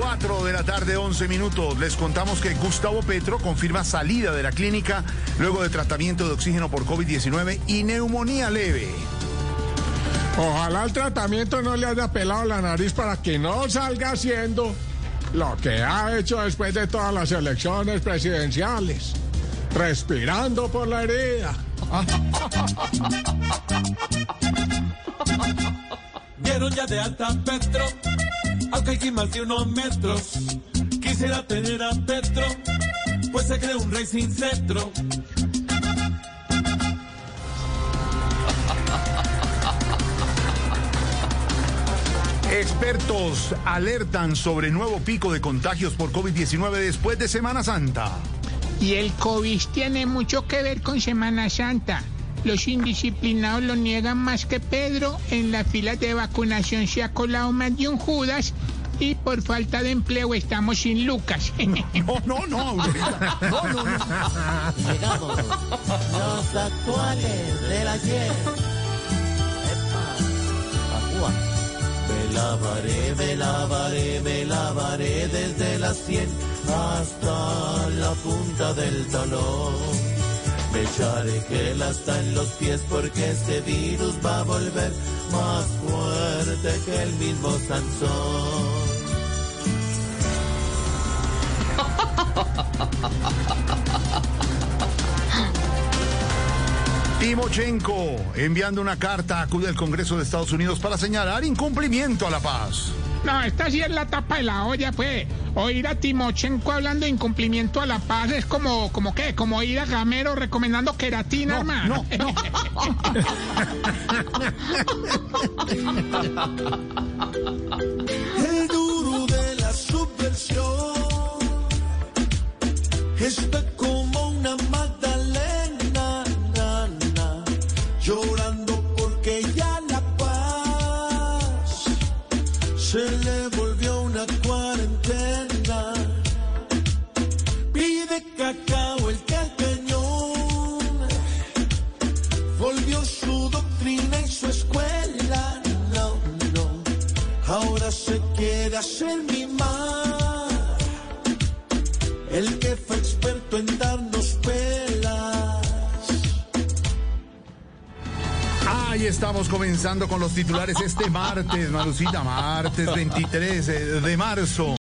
4 de la tarde, 11 minutos. Les contamos que Gustavo Petro confirma salida de la clínica luego de tratamiento de oxígeno por COVID-19 y neumonía leve. Ojalá el tratamiento no le haya pelado la nariz para que no salga haciendo lo que ha hecho después de todas las elecciones presidenciales, respirando por la herida. Dieron ya de alta Petro, aunque hay que más de unos metros. Quisiera tener a Petro, pues se cree un rey sin cetro. Expertos alertan sobre nuevo pico de contagios por COVID-19 después de Semana Santa. Y el COVID tiene mucho que ver con Semana Santa. Los indisciplinados lo niegan más que Pedro. En las filas de vacunación se ha colado más de un Judas. Y por falta de empleo estamos sin Lucas. No, no, no. No, no, no. Llegamos los actuales del ayer. Epa, Ajúa. Me lavaré, me lavaré, me lavaré desde las 100 hasta la punta del talón. Echaré gel hasta en los pies porque este virus va a volver más fuerte que el mismo Sansón. Timochenko enviando una carta acude al Congreso de Estados Unidos para señalar incumplimiento a la paz. No, esta sí es la tapa de la olla, pues. Oír a Timochenko hablando de incumplimiento a la paz es como, como qué, como oír a Gamero recomendando queratina, hermano. No, no. El duro de la subversión está como una magdalena, na, na, llorando porque ya quiere hacer mimar. El que fue experto en darnos pelas. Ahí estamos comenzando con los titulares este martes, Marucita, martes 23 de marzo.